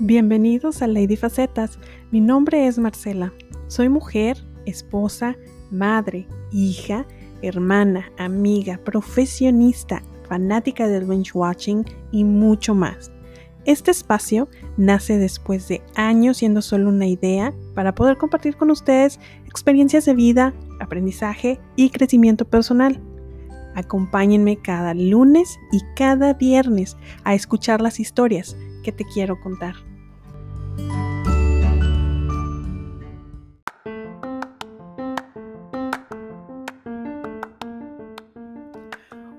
Bienvenidos a Lady Facetas. Mi nombre es Marcela. Soy mujer, esposa, madre, hija, hermana, amiga, profesionista, fanática del bench watching y mucho más. Este espacio nace después de años siendo solo una idea para poder compartir con ustedes experiencias de vida, aprendizaje y crecimiento personal. Acompáñenme cada lunes y cada viernes a escuchar las historias que te quiero contar.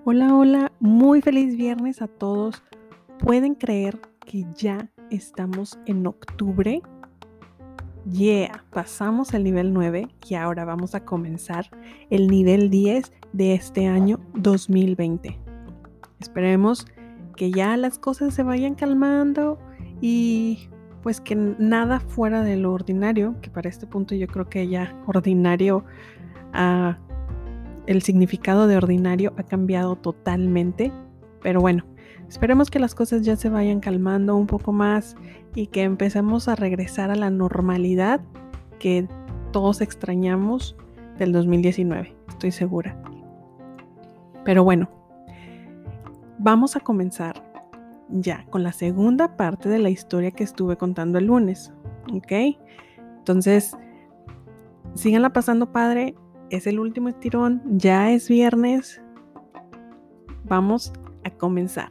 Hola, hola, muy feliz viernes a todos. ¿Pueden creer que ya estamos en octubre? Yeah, pasamos el nivel 9 y ahora vamos a comenzar el nivel 10 de este año 2020. Esperemos que ya las cosas se vayan calmando y pues que nada fuera de lo ordinario, que para este punto yo creo que ya ordinario, uh, el significado de ordinario ha cambiado totalmente, pero bueno, esperemos que las cosas ya se vayan calmando un poco más y que empecemos a regresar a la normalidad que todos extrañamos del 2019, estoy segura. Pero bueno, vamos a comenzar ya con la segunda parte de la historia que estuve contando el lunes, ¿ok? Entonces, síganla pasando padre, es el último estirón, ya es viernes, vamos a comenzar.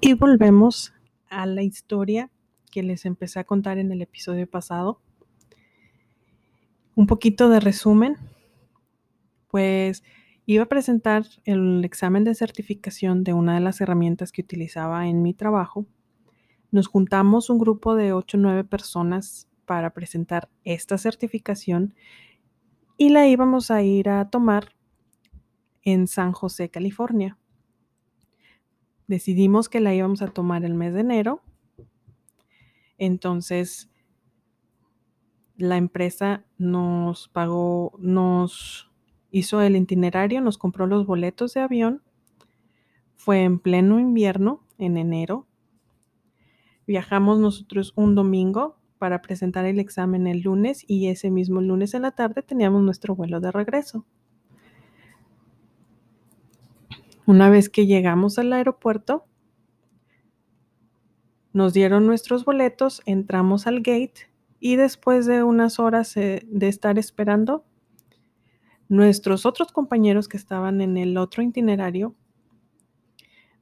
Y volvemos a la historia que les empecé a contar en el episodio pasado. Un poquito de resumen. Pues iba a presentar el examen de certificación de una de las herramientas que utilizaba en mi trabajo. Nos juntamos un grupo de 8 o 9 personas para presentar esta certificación y la íbamos a ir a tomar en San José, California decidimos que la íbamos a tomar el mes de enero. Entonces, la empresa nos pagó, nos hizo el itinerario, nos compró los boletos de avión. Fue en pleno invierno, en enero. Viajamos nosotros un domingo para presentar el examen el lunes y ese mismo lunes en la tarde teníamos nuestro vuelo de regreso. Una vez que llegamos al aeropuerto, nos dieron nuestros boletos, entramos al gate y después de unas horas eh, de estar esperando, nuestros otros compañeros que estaban en el otro itinerario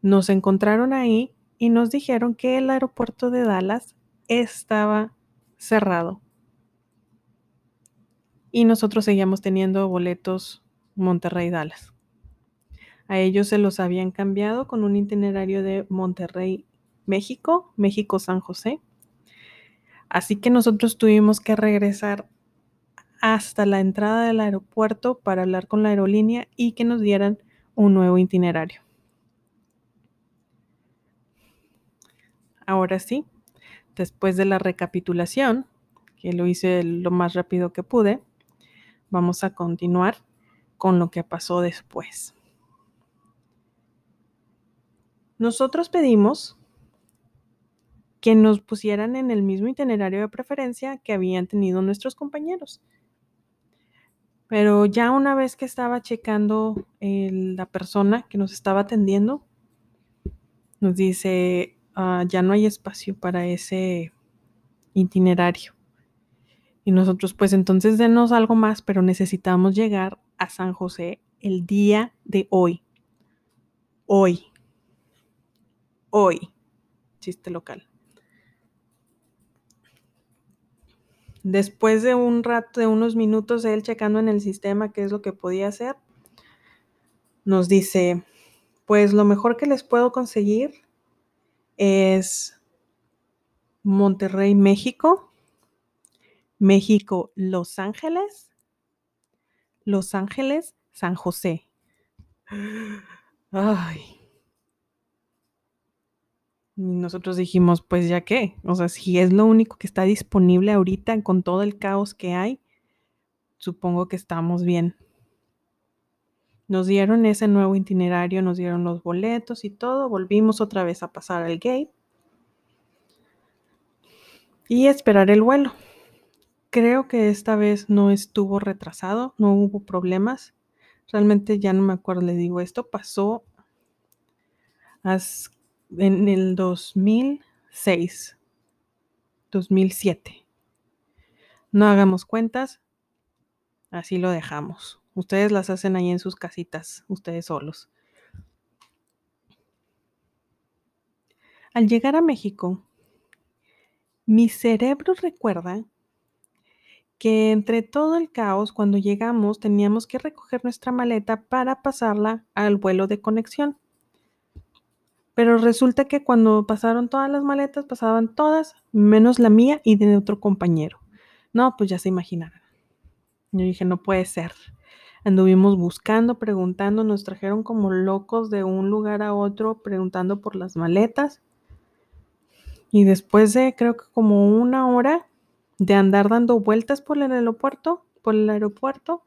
nos encontraron ahí y nos dijeron que el aeropuerto de Dallas estaba cerrado. Y nosotros seguíamos teniendo boletos Monterrey-Dallas. A ellos se los habían cambiado con un itinerario de Monterrey, México, México, San José. Así que nosotros tuvimos que regresar hasta la entrada del aeropuerto para hablar con la aerolínea y que nos dieran un nuevo itinerario. Ahora sí, después de la recapitulación, que lo hice lo más rápido que pude, vamos a continuar con lo que pasó después. Nosotros pedimos que nos pusieran en el mismo itinerario de preferencia que habían tenido nuestros compañeros. Pero ya una vez que estaba checando la persona que nos estaba atendiendo, nos dice, ah, ya no hay espacio para ese itinerario. Y nosotros, pues entonces denos algo más, pero necesitamos llegar a San José el día de hoy. Hoy hoy. Chiste local. Después de un rato, de unos minutos, él checando en el sistema qué es lo que podía hacer, nos dice, pues lo mejor que les puedo conseguir es Monterrey, México, México, Los Ángeles, Los Ángeles, San José. Ay, nosotros dijimos, pues ya qué, o sea, si es lo único que está disponible ahorita con todo el caos que hay, supongo que estamos bien. Nos dieron ese nuevo itinerario, nos dieron los boletos y todo. Volvimos otra vez a pasar al gate y esperar el vuelo. Creo que esta vez no estuvo retrasado, no hubo problemas. Realmente ya no me acuerdo, le digo, esto pasó en el 2006, 2007. No hagamos cuentas, así lo dejamos. Ustedes las hacen ahí en sus casitas, ustedes solos. Al llegar a México, mi cerebro recuerda que entre todo el caos, cuando llegamos, teníamos que recoger nuestra maleta para pasarla al vuelo de conexión. Pero resulta que cuando pasaron todas las maletas, pasaban todas, menos la mía y de otro compañero. No, pues ya se imaginarán. Yo dije, no puede ser. Anduvimos buscando, preguntando, nos trajeron como locos de un lugar a otro preguntando por las maletas. Y después de creo que como una hora de andar dando vueltas por el aeropuerto, por el aeropuerto,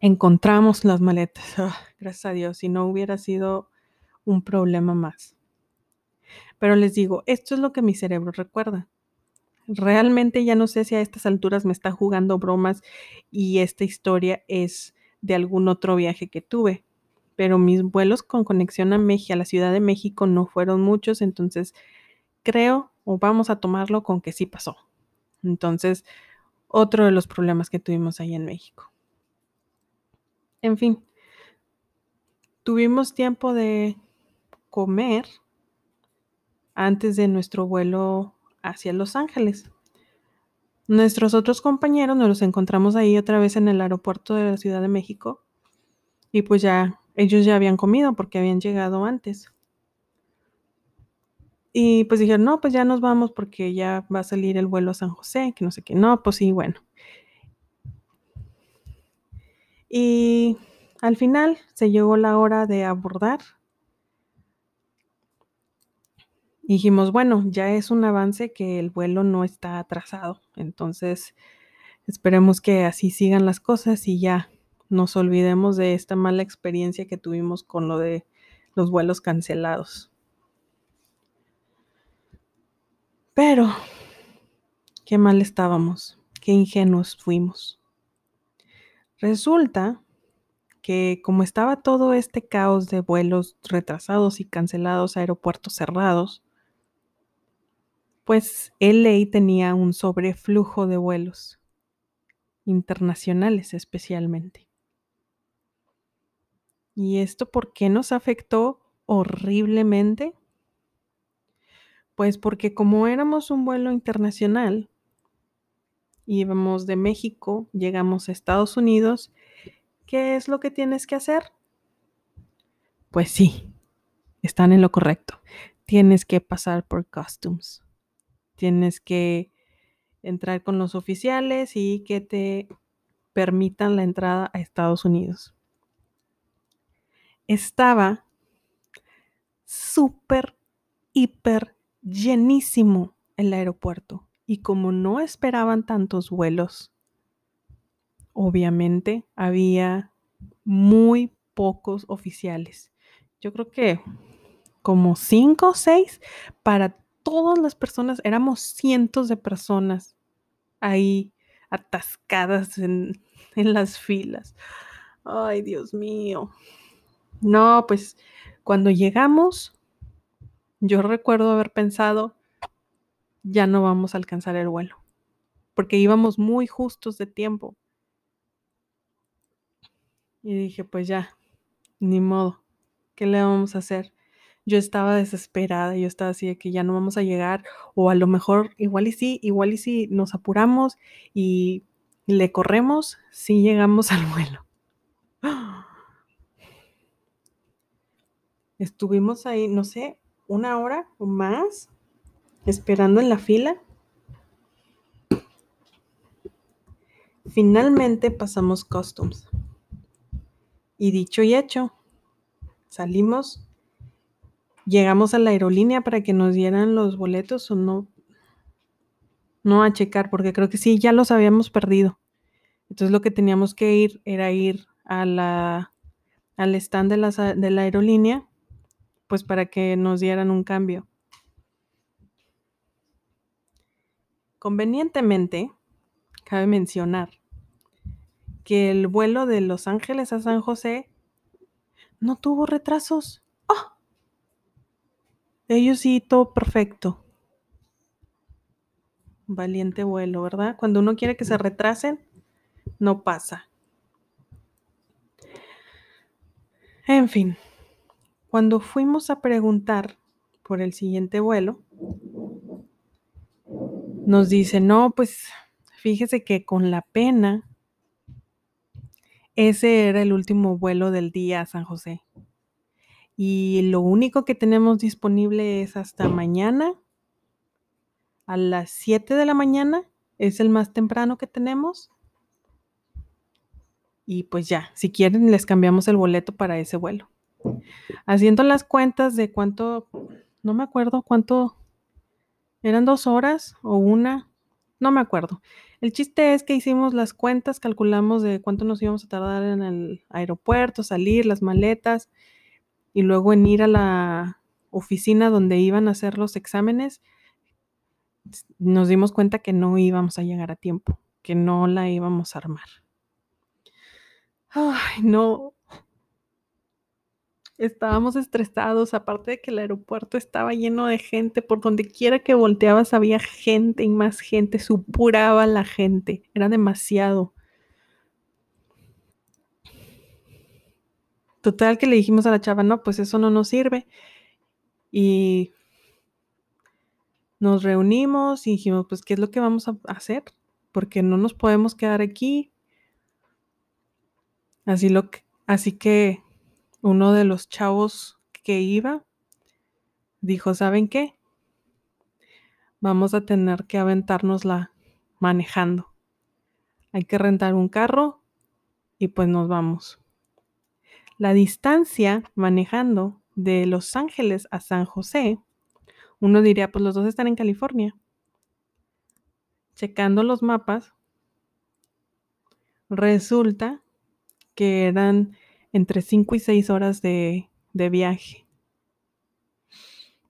encontramos las maletas. Ah, gracias a Dios, si no hubiera sido un problema más. Pero les digo, esto es lo que mi cerebro recuerda. Realmente ya no sé si a estas alturas me está jugando bromas y esta historia es de algún otro viaje que tuve. Pero mis vuelos con conexión a México, a la Ciudad de México, no fueron muchos, entonces creo o vamos a tomarlo con que sí pasó. Entonces, otro de los problemas que tuvimos ahí en México. En fin, tuvimos tiempo de comer antes de nuestro vuelo hacia Los Ángeles. Nuestros otros compañeros nos los encontramos ahí otra vez en el aeropuerto de la Ciudad de México y pues ya ellos ya habían comido porque habían llegado antes. Y pues dijeron, no, pues ya nos vamos porque ya va a salir el vuelo a San José, que no sé qué. No, pues sí, bueno. Y al final se llegó la hora de abordar dijimos, bueno, ya es un avance que el vuelo no está atrasado, entonces esperemos que así sigan las cosas y ya nos olvidemos de esta mala experiencia que tuvimos con lo de los vuelos cancelados. Pero, qué mal estábamos, qué ingenuos fuimos. Resulta que como estaba todo este caos de vuelos retrasados y cancelados, aeropuertos cerrados, pues LA tenía un sobreflujo de vuelos, internacionales especialmente. ¿Y esto por qué nos afectó horriblemente? Pues porque como éramos un vuelo internacional, íbamos de México, llegamos a Estados Unidos, ¿qué es lo que tienes que hacer? Pues sí, están en lo correcto. Tienes que pasar por customs tienes que entrar con los oficiales y que te permitan la entrada a Estados Unidos. Estaba súper, hiper llenísimo el aeropuerto y como no esperaban tantos vuelos, obviamente había muy pocos oficiales. Yo creo que como cinco o seis para todas las personas, éramos cientos de personas ahí atascadas en, las filas. Ay, Dios mío. No, pues cuando llegamos, yo recuerdo haber pensado, ya no vamos a alcanzar el vuelo, porque íbamos muy justos de tiempo. Y dije, pues ya, ni modo, ¿qué le vamos a hacer? Yo estaba desesperada, yo estaba así de que ya no vamos a llegar, o a lo mejor igual y sí, igual y sí, nos apuramos y le corremos si llegamos al vuelo. Estuvimos ahí, no sé, una hora o más esperando en la fila. Finalmente pasamos customs. Y dicho y hecho, salimos llegamos a la aerolínea para que nos dieran los boletos o no, no a checar, porque creo que sí, ya los habíamos perdido. Entonces lo que teníamos que ir era ir a la, al stand de la, de la aerolínea, pues para que nos dieran un cambio. Convenientemente, cabe mencionar que el vuelo de Los Ángeles a San José no tuvo retrasos. Ellos sí, todo perfecto. Valiente vuelo, ¿verdad? Cuando uno quiere que se retrasen, no pasa. En fin, cuando fuimos a preguntar por el siguiente vuelo, nos dice, no, pues fíjese que con la pena, ese era el último vuelo del día a San José. Y lo único que tenemos disponible es hasta mañana, a las 7 de la mañana, es el más temprano que tenemos. Y pues ya, si quieren, les cambiamos el boleto para ese vuelo. Haciendo las cuentas de cuánto, no me acuerdo cuánto, eran dos horas o una, no me acuerdo. El chiste es que hicimos las cuentas, calculamos de cuánto nos íbamos a tardar en el aeropuerto, salir, las maletas y luego en ir a la oficina donde iban a hacer los exámenes. Nos dimos cuenta que no íbamos a llegar a tiempo, que no la íbamos a armar. Ay, no. Estábamos estresados, aparte de que el aeropuerto estaba lleno de gente, por donde quiera que volteabas había gente y más gente, supuraba la gente, era demasiado. Total que le dijimos a la chava, no, pues eso no nos sirve. Y nos reunimos y dijimos, pues, ¿qué es lo que vamos a hacer? Porque no nos podemos quedar aquí. Así, lo que, así que uno de los chavos que iba dijo, ¿saben qué? Vamos a tener que aventárnosla manejando. Hay que rentar un carro y pues nos vamos. La distancia manejando de Los Ángeles a San José, uno diría, pues los dos están en California. Checando los mapas, resulta que eran entre 5 y 6 horas de, de viaje.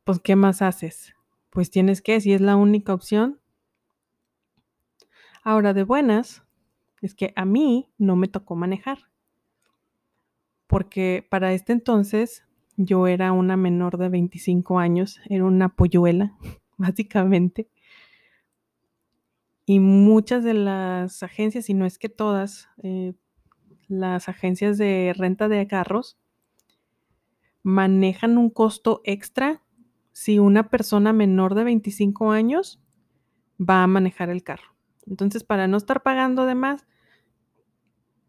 Pues, ¿qué más haces? Pues tienes que, si es la única opción. Ahora, de buenas, es que a mí no me tocó manejar. Porque para este entonces yo era una menor de 25 años, era una polluela, básicamente. Y muchas de las agencias, y no es que todas, eh, las agencias de renta de carros manejan un costo extra si una persona menor de 25 años va a manejar el carro. Entonces, para no estar pagando de más,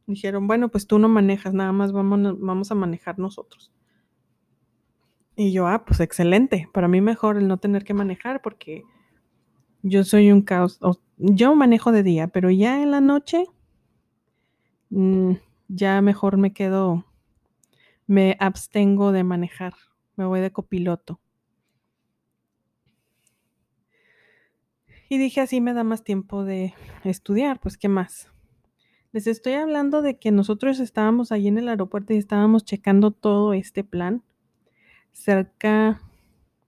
dijeron, bueno, pues tú no manejas, nada más vamos, vamos a manejar nosotros. Y yo, ah, pues excelente. Para mí mejor el no tener que manejar porque yo soy un caos. Yo manejo de día, pero ya en la noche mm, ya mejor me quedo, me abstengo de manejar, me voy de copiloto. Y dije, así me da más tiempo de estudiar, pues qué más. Les estoy hablando de que nosotros estábamos allí en el aeropuerto y estábamos checando todo este plan cerca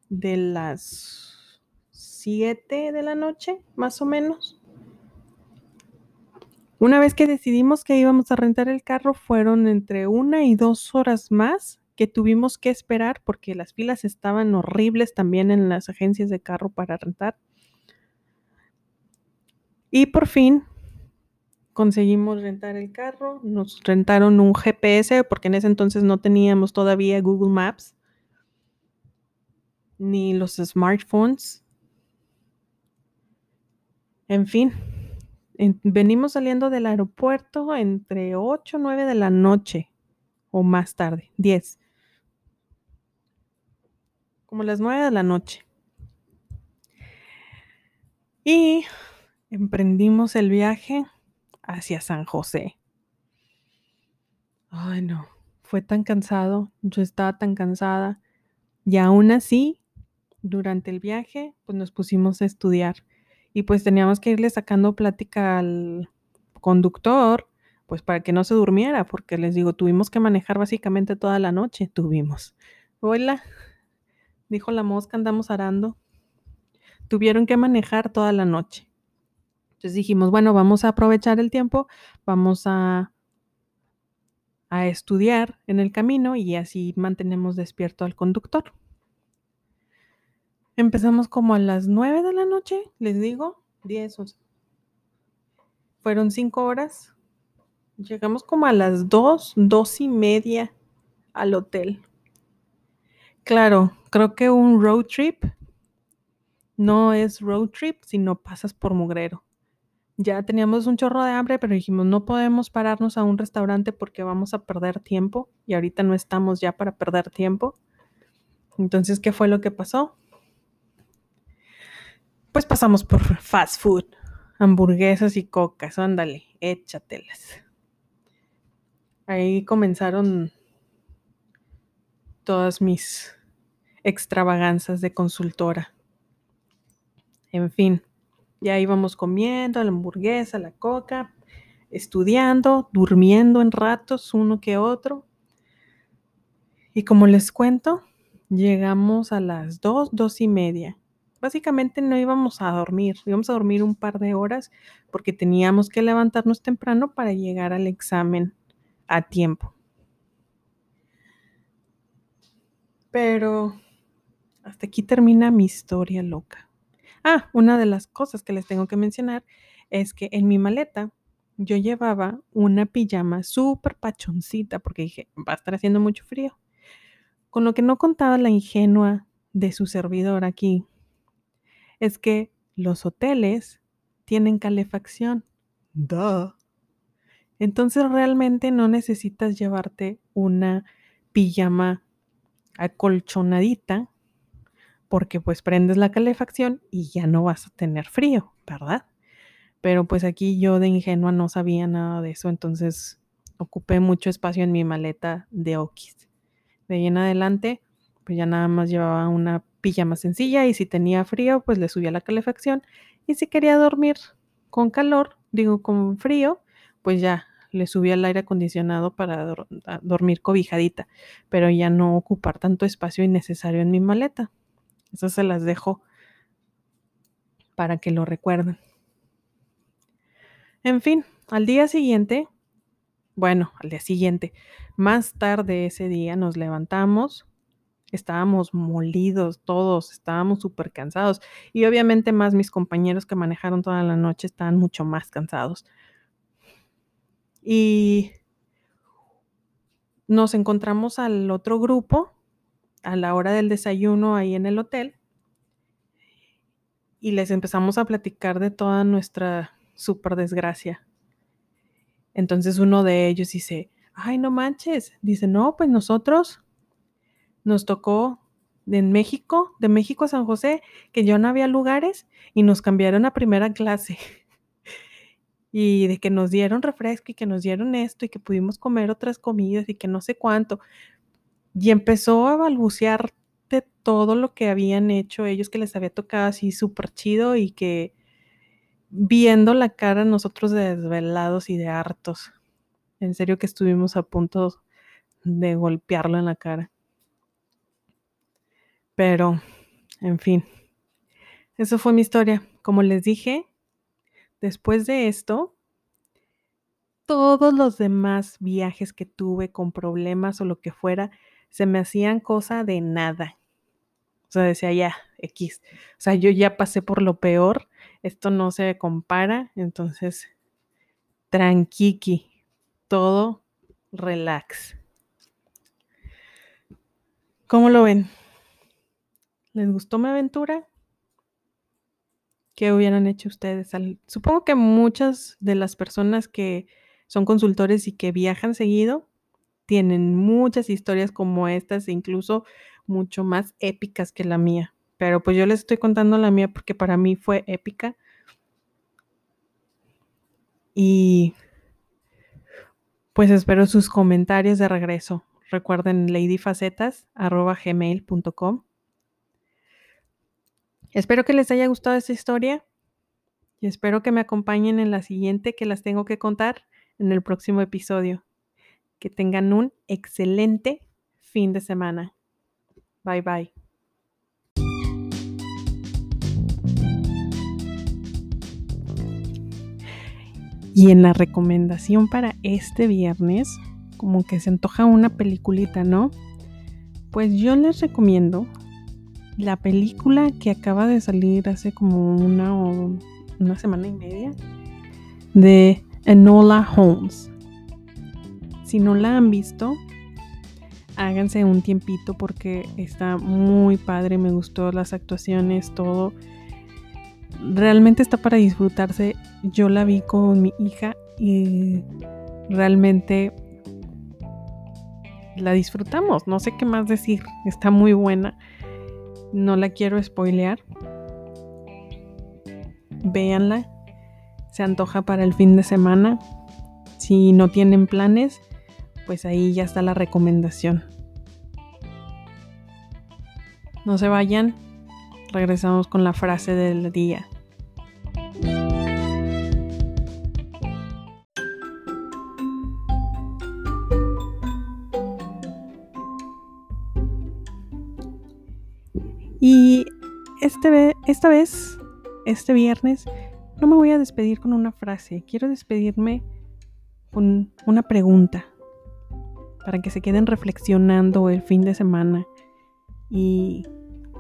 de las 7 de la noche, más o menos. Una vez que decidimos que íbamos a rentar el carro, fueron entre una y dos horas más que tuvimos que esperar porque las filas estaban horribles también en las agencias de carro para rentar. Y por fin conseguimos rentar el carro, nos rentaron un GPS porque en ese entonces no teníamos todavía Google Maps ni los smartphones. En fin, venimos saliendo del aeropuerto entre 8 o 9 de la noche o más tarde, 10. Como las 9 de la noche. Y emprendimos el viaje hacia San José. Ay, no, fue tan cansado, yo estaba tan cansada. Y aún así, durante el viaje, pues nos pusimos a estudiar y pues teníamos que irle sacando plática al conductor pues para que no se durmiera, porque les digo, tuvimos que manejar básicamente toda la noche, tuvimos. Hola, dijo la mosca, andamos arando. Tuvieron que manejar toda la noche. Entonces dijimos, bueno, vamos a aprovechar el tiempo, vamos a, a estudiar en el camino y así mantenemos despierto al conductor. Empezamos como a las 9 de la noche, les digo, 10, 11. Fueron 5 horas. Llegamos como a las 2, 2 y media al hotel. Claro, creo que un road trip no es road trip si no pasas por mugrero. Ya teníamos un chorro de hambre, pero dijimos, no podemos pararnos a un restaurante porque vamos a perder tiempo y ahorita no estamos ya para perder tiempo. Entonces, ¿qué fue lo que pasó? Pues pasamos por fast food, hamburguesas y cocas, ándale, échatelas. Ahí comenzaron todas mis extravaganzas de consultora. En fin, ya íbamos comiendo la hamburguesa, la coca, estudiando, durmiendo en ratos uno que otro. Y como les cuento, llegamos a las dos, dos y media básicamente no íbamos a dormir, íbamos a dormir un par de horas porque teníamos que levantarnos temprano para llegar al examen a tiempo. Pero hasta aquí termina mi historia loca. Ah, una de las cosas que les tengo que mencionar es que en mi maleta yo llevaba una pijama súper pachoncita porque dije, va a estar haciendo mucho frío. Con lo que no contaba la ingenua de su servidor aquí es que los hoteles tienen calefacción. Duh. Entonces realmente no necesitas llevarte una pijama acolchonadita porque pues prendes la calefacción y ya no vas a tener frío, ¿verdad? Pero pues aquí yo de ingenua no sabía nada de eso, entonces ocupé mucho espacio en mi maleta de Okis. De ahí en adelante, pues ya nada más llevaba una pijama sencilla y si tenía frío, pues le subía la calefacción. Y si quería dormir con calor, digo con frío, pues ya le subía el aire acondicionado para dormir cobijadita, pero ya no ocupar tanto espacio innecesario en mi maleta. Eso se las dejo para que lo recuerden. En fin, al día siguiente, bueno, al día siguiente, más tarde ese día nos levantamos, Estábamos molidos todos, estábamos súper cansados y obviamente más mis compañeros que manejaron toda la noche estaban mucho más cansados. Y nos encontramos al otro grupo a la hora del desayuno ahí en el hotel y les empezamos a platicar de toda nuestra súper desgracia. Entonces uno de ellos dice, ay, no manches, dice, no, pues nosotros nos tocó en México, de México a San José, que ya no había lugares y nos cambiaron a primera clase. y de que nos dieron refresco y que nos dieron esto y que pudimos comer otras comidas y que no sé cuánto. Y empezó a balbucear de todo lo que habían hecho ellos que les había tocado así súper chido y que viendo la cara nosotros de desvelados y de hartos. En serio que estuvimos a punto de golpearlo en la cara. Pero, en fin, eso fue mi historia. Como les dije, después de esto, todos los demás viajes que tuve con problemas o lo que fuera, se me hacían cosa de nada. O sea, decía ya, X. O sea, yo ya pasé por lo peor, esto no se compara, entonces, tranquiqui, todo relax. ¿Cómo lo ven? ¿Les gustó mi aventura? ¿Qué hubieran hecho ustedes? Supongo que muchas de las personas que son consultores y que viajan seguido tienen muchas historias como estas, e incluso mucho más épicas que la mía. Pero pues yo les estoy contando la mía porque para mí fue épica. Y pues espero sus comentarios de regreso. Recuerden ladyfacetas.gmail.com Espero que les haya gustado esta historia y espero que me acompañen en la siguiente que las tengo que contar. en el próximo episodio. Que tengan un excelente fin de semana. Bye bye. Y en la recomendación para este viernes, como que se antoja una peliculita, ¿no? Pues yo les recomiendo la película que acaba de salir hace como una, una semana y media de Enola Holmes. Si no la han visto, háganse un tiempito porque está muy padre, me gustó las actuaciones, todo realmente está para disfrutarse. Yo la vi con mi hija y realmente la disfrutamos. No sé qué más decir. Está muy buena. No la quiero spoilear. Véanla. Se antoja para el fin de semana. Si no tienen planes, pues ahí ya está la recomendación. No se vayan. Regresamos con la frase del día. Y este, esta vez, este viernes, no me voy a despedir con una frase, quiero despedirme con una pregunta para que se queden reflexionando el fin de semana y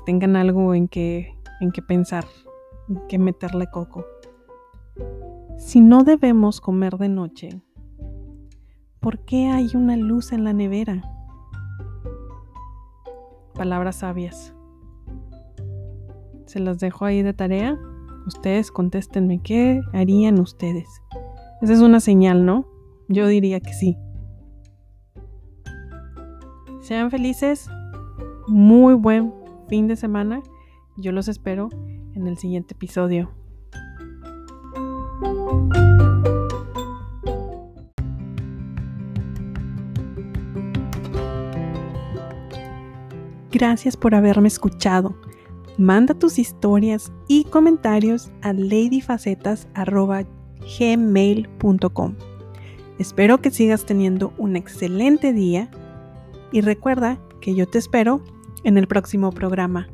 tengan algo en que, en que pensar, en que meterle coco. Si no debemos comer de noche, ¿por qué hay una luz en la nevera? Palabras sabias. Se las dejo ahí de tarea. Ustedes contéstenme qué harían ustedes. Esa es una señal, ¿no? Yo diría que sí. Sean felices. Muy buen fin de semana. Yo los espero en el siguiente episodio. Gracias por haberme escuchado. Manda tus historias y comentarios a ladyfacetas.gmail.com. Espero que sigas teniendo un excelente día y recuerda que yo te espero en el próximo programa.